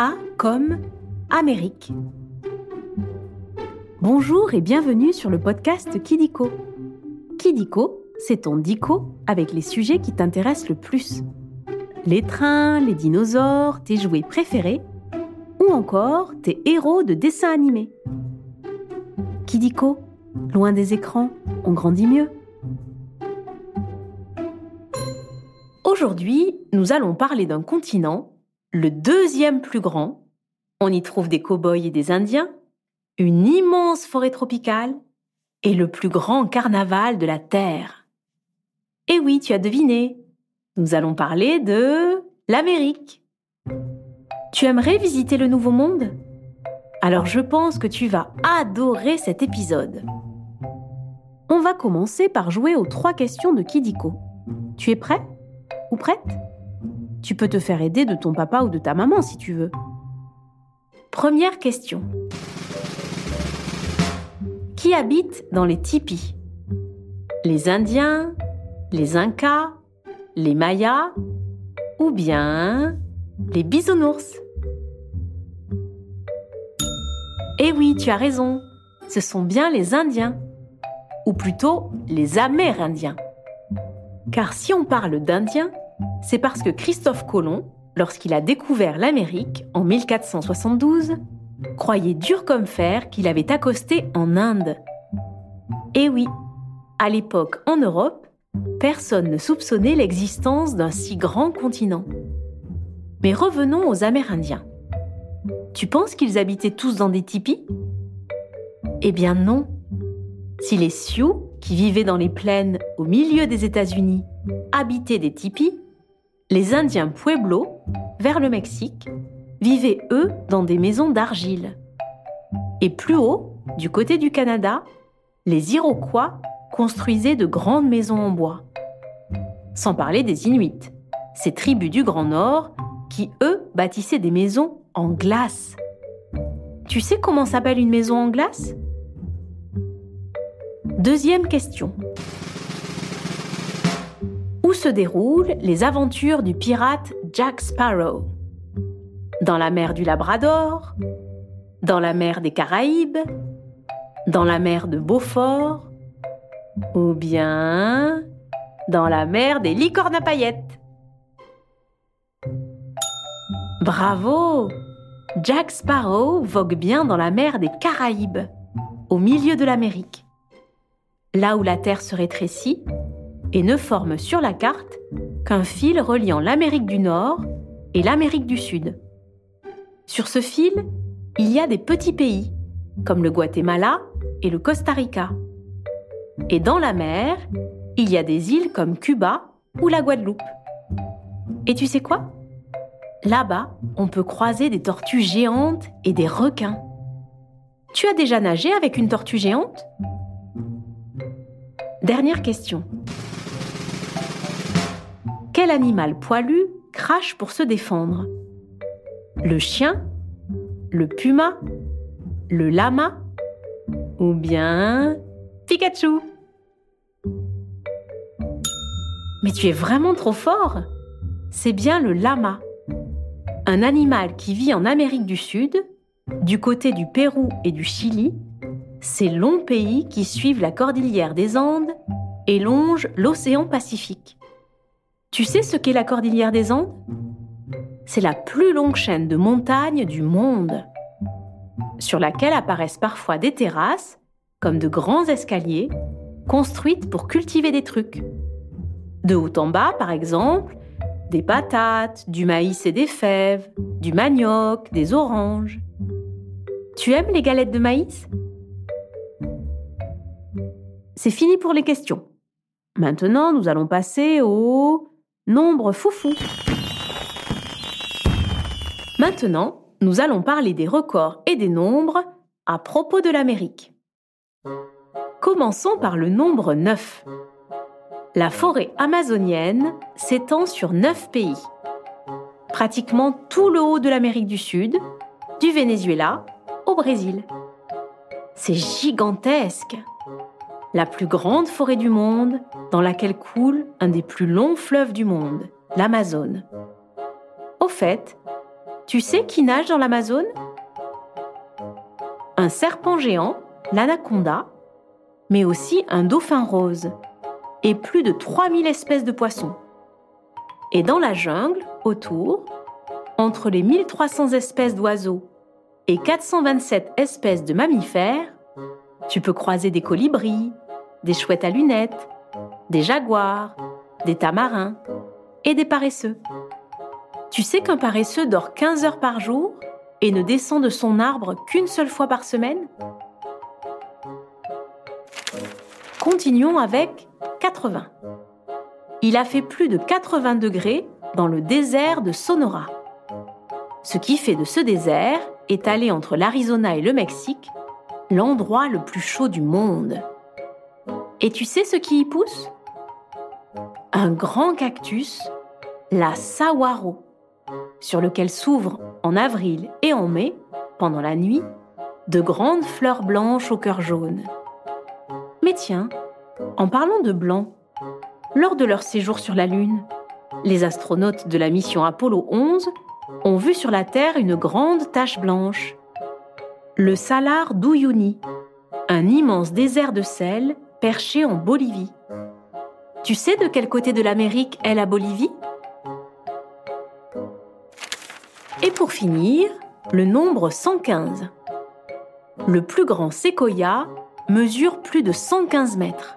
A comme Amérique. Bonjour et bienvenue sur le podcast Kidiko. Kidiko, c'est ton dico avec les sujets qui t'intéressent le plus. Les trains, les dinosaures, tes jouets préférés ou encore tes héros de dessins animés. Kidiko, loin des écrans, on grandit mieux. Aujourd'hui, nous allons parler d'un continent, le deuxième plus grand. On y trouve des cow-boys et des Indiens, une immense forêt tropicale et le plus grand carnaval de la Terre. Et oui, tu as deviné, nous allons parler de l'Amérique. Tu aimerais visiter le Nouveau Monde? Alors je pense que tu vas adorer cet épisode. On va commencer par jouer aux trois questions de Kidiko. Tu es prêt? Ou prête? Tu peux te faire aider de ton papa ou de ta maman si tu veux. Première question. Qui habite dans les tipis? Les Indiens Les Incas Les Mayas Ou bien les bisounours? Eh oui, tu as raison. Ce sont bien les Indiens. Ou plutôt les Amérindiens. Car si on parle d'Indiens, c'est parce que Christophe Colomb, lorsqu'il a découvert l'Amérique en 1472, croyait dur comme fer qu'il avait accosté en Inde. Et oui, à l'époque en Europe, personne ne soupçonnait l'existence d'un si grand continent. Mais revenons aux Amérindiens. Tu penses qu'ils habitaient tous dans des tipis? Eh bien non. Si les Sioux qui vivaient dans les plaines au milieu des États-Unis, habitaient des tipis, les Indiens Pueblo, vers le Mexique, vivaient eux dans des maisons d'argile. Et plus haut, du côté du Canada, les Iroquois construisaient de grandes maisons en bois. Sans parler des Inuits, ces tribus du Grand Nord qui, eux, bâtissaient des maisons en glace. Tu sais comment s'appelle une maison en glace? Deuxième question. Où se déroulent les aventures du pirate Jack Sparrow? Dans la mer du Labrador Dans la mer des Caraïbes Dans la mer de Beaufort Ou bien dans la mer des licornes à paillettes. Bravo! Jack Sparrow vogue bien dans la mer des Caraïbes, au milieu de l'Amérique. Là où la Terre se rétrécit, et ne forme sur la carte qu'un fil reliant l'Amérique du Nord et l'Amérique du Sud. Sur ce fil, il y a des petits pays, comme le Guatemala et le Costa Rica. Et dans la mer, il y a des îles comme Cuba ou la Guadeloupe. Et tu sais quoi? Là-bas, on peut croiser des tortues géantes et des requins. Tu as déjà nagé avec une tortue géante? Dernière question. Quel animal poilu crache pour se défendre? Le chien Le puma Le lama Ou bien Pikachu? Mais tu es vraiment trop fort C'est bien le lama. Un animal qui vit en Amérique du Sud, du côté du Pérou et du Chili, ces longs pays qui suivent la cordillère des Andes et longent l'océan Pacifique. Tu sais ce qu'est la cordillère des Andes? C'est la plus longue chaîne de montagnes du monde, sur laquelle apparaissent parfois des terrasses, comme de grands escaliers, construites pour cultiver des trucs. De haut en bas, par exemple, des patates, du maïs et des fèves, du manioc, des oranges. Tu aimes les galettes de maïs? C'est fini pour les questions. Maintenant, nous allons passer au nombre foufou. Maintenant, nous allons parler des records et des nombres à propos de l'Amérique. Commençons par le nombre 9. La forêt amazonienne s'étend sur 9 pays. Pratiquement tout le haut de l'Amérique du Sud, du Venezuela au Brésil. C'est gigantesque la plus grande forêt du monde dans laquelle coule un des plus longs fleuves du monde, l'Amazone. Au fait, Tu sais qui nage dans l'Amazone? Un serpent géant, l'anaconda, mais aussi un dauphin rose et plus de 3000 espèces de poissons. Et dans la jungle, autour, entre les 1300 espèces d'oiseaux et 427 espèces de mammifères, tu peux croiser des colibris, des chouettes à lunettes, des jaguars, des tamarins et des paresseux. Tu sais qu'un paresseux dort 15 heures par jour et ne descend de son arbre qu'une seule fois par semaine? Continuons avec 80. Il a fait plus de 80 degrés dans le désert de Sonora. Ce qui fait de ce désert, étalé entre l'Arizona et le Mexique, l'endroit le plus chaud du monde. Et tu sais ce qui y pousse? Un grand cactus, la saguaro, sur lequel s'ouvrent en avril et en mai, pendant la nuit, de grandes fleurs blanches au cœur jaune. Mais tiens, en parlant de blanc, lors de leur séjour sur la Lune, les astronautes de la mission Apollo 11 ont vu sur la Terre une grande tache blanche, le Salar d'Uyuni, un immense désert de sel perché en Bolivie. Tu sais de quel côté de l'Amérique est la Bolivie? Et pour finir, le nombre 115. Le plus grand séquoia mesure plus de 115 mètres.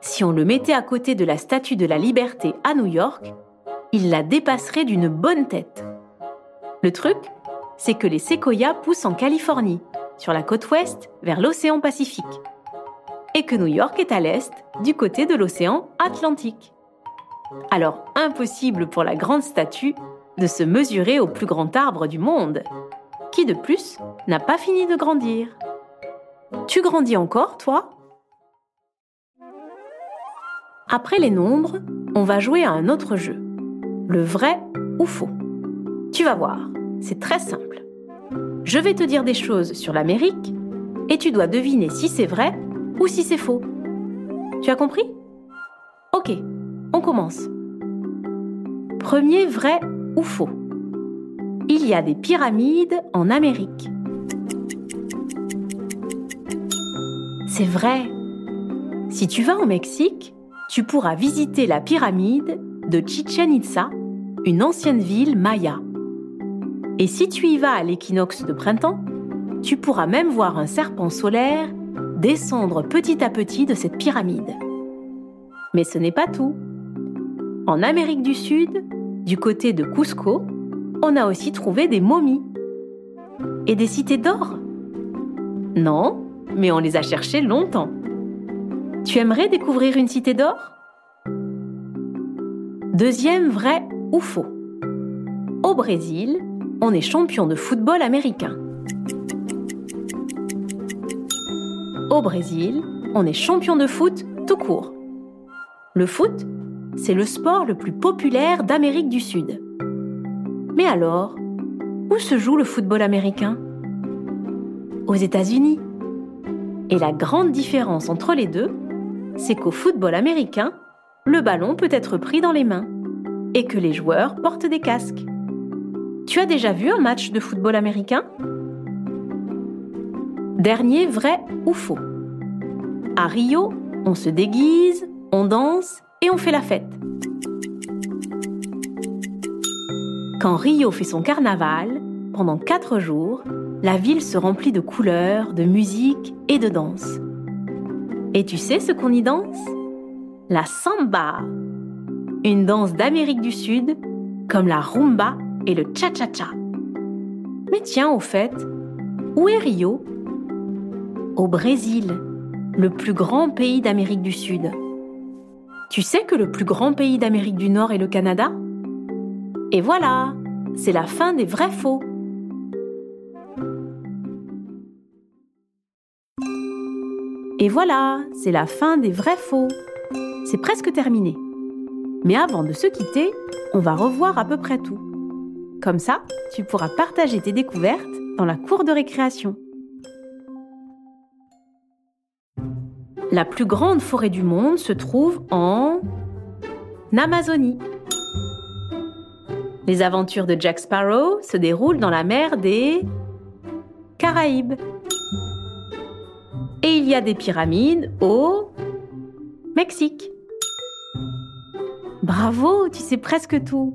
Si on le mettait à côté de la Statue de la Liberté à New York, il la dépasserait d'une bonne tête. Le truc, c'est que les séquoias poussent en Californie, sur la côte ouest, vers l'océan Pacifique, et que New York est à l'est, du côté de l'océan Atlantique. Alors impossible pour la grande statue de se mesurer au plus grand arbre du monde, qui de plus n'a pas fini de grandir. Tu grandis encore, toi? Après les nombres, on va jouer à un autre jeu, le vrai ou faux? Tu vas voir, c'est très simple. Je vais te dire des choses sur l'Amérique et tu dois deviner si c'est vrai ou si c'est faux. Tu as compris? Ok, on commence. Premier vrai ou faux? Il y a des pyramides en Amérique. C'est vrai. Si tu vas au Mexique, tu pourras visiter la pyramide de Chichen Itza, une ancienne ville maya. Et si tu y vas à l'équinoxe de printemps, tu pourras même voir un serpent solaire descendre petit à petit de cette pyramide. Mais ce n'est pas tout. En Amérique du Sud, du côté de Cusco, on a aussi trouvé des momies. Et des cités d'or? Non, mais on les a cherchées longtemps. Tu aimerais découvrir une cité d'or? Deuxième vrai ou faux Au Brésil, on est champion de football américain. Au Brésil, on est champion de foot tout court. Le foot, c'est le sport le plus populaire d'Amérique du Sud. Mais alors, où se joue le football américain? Aux États-Unis. Et la grande différence entre les deux, c'est qu'au football américain, le ballon peut être pris dans les mains et que les joueurs portent des casques. Tu as déjà vu un match de football américain? Dernier vrai ou faux? À Rio, on se déguise, on danse et on fait la fête. Quand Rio fait son carnaval, pendant quatre jours, la ville se remplit de couleurs, de musique et de danse. Et tu sais ce qu'on y danse? La samba, une danse d'Amérique du Sud, comme la rumba et le cha-cha-cha. Mais tiens, au fait, où est Rio? Au Brésil, le plus grand pays d'Amérique du Sud. Tu sais que le plus grand pays d'Amérique du Nord est le Canada? Et voilà, c'est la fin des vrais faux. Et voilà, c'est la fin des vrais faux. C'est presque terminé. Mais avant de se quitter, on va revoir à peu près tout. Comme ça, tu pourras partager tes découvertes dans la cour de récréation. La plus grande forêt du monde se trouve en Amazonie. Les aventures de Jack Sparrow se déroulent dans la mer des Caraïbes. Et il y a des pyramides au Mexique. Bravo, tu sais presque tout.